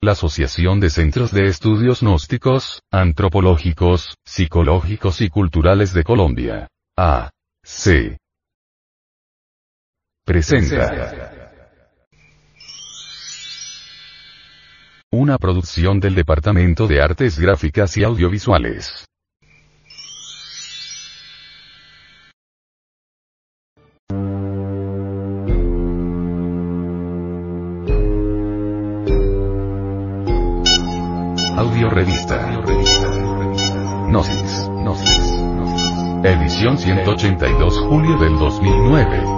la Asociación de Centros de Estudios Gnósticos, Antropológicos, Psicológicos y Culturales de Colombia. A. C. Presenta. Una producción del Departamento de Artes Gráficas y Audiovisuales. Audio Revista. Gnosis. Edición 182 julio del 2009.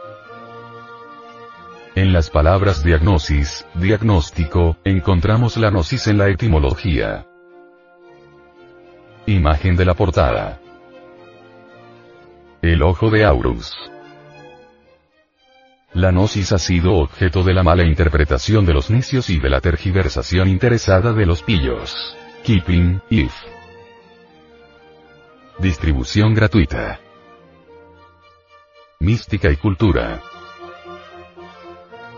En las palabras diagnosis, diagnóstico, encontramos la gnosis en la etimología. Imagen de la portada. El ojo de Aurus. La gnosis ha sido objeto de la mala interpretación de los necios y de la tergiversación interesada de los pillos. Keeping, if. Distribución gratuita. Mística y cultura.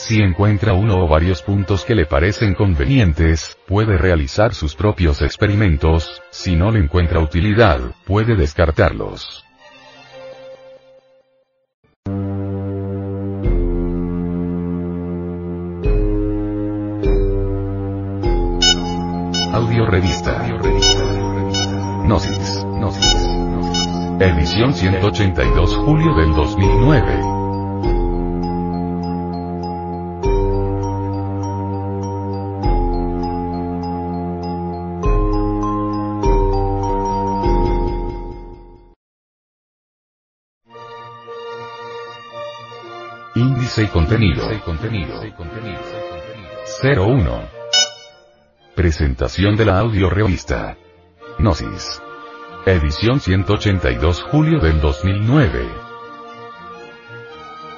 Si encuentra uno o varios puntos que le parecen convenientes, puede realizar sus propios experimentos, si no le encuentra utilidad, puede descartarlos. Audio Revista. Gnosis. Edición 182 julio del 2009. Índice y contenido. 01. Presentación de la audio revista. Gnosis. Edición 182 julio del 2009.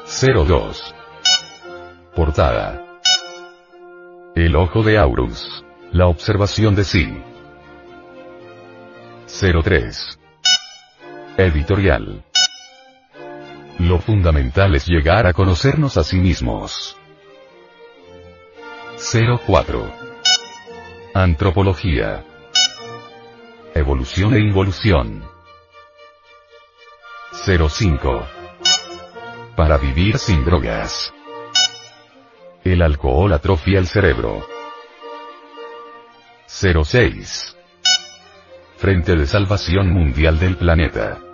02. Portada. El ojo de Aurus. La observación de sí. 03. Editorial. Lo fundamental es llegar a conocernos a sí mismos. 04. Antropología. Evolución e involución. 05. Para vivir sin drogas. El alcohol atrofia el cerebro. 06. Frente de Salvación Mundial del Planeta.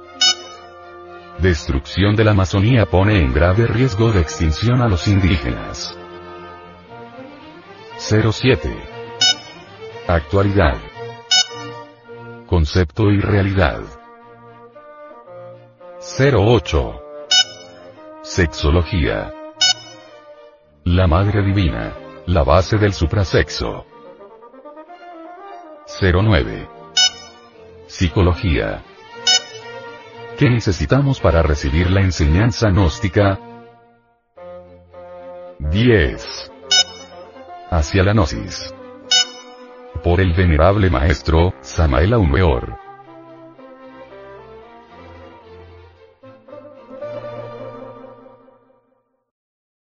Destrucción de la Amazonía pone en grave riesgo de extinción a los indígenas. 07. Actualidad. Concepto y realidad. 08. Sexología. La Madre Divina. La base del suprasexo. 09. Psicología. ¿Qué necesitamos para recibir la enseñanza gnóstica? 10. Hacia la gnosis. Por el venerable maestro, Samael Aumeor.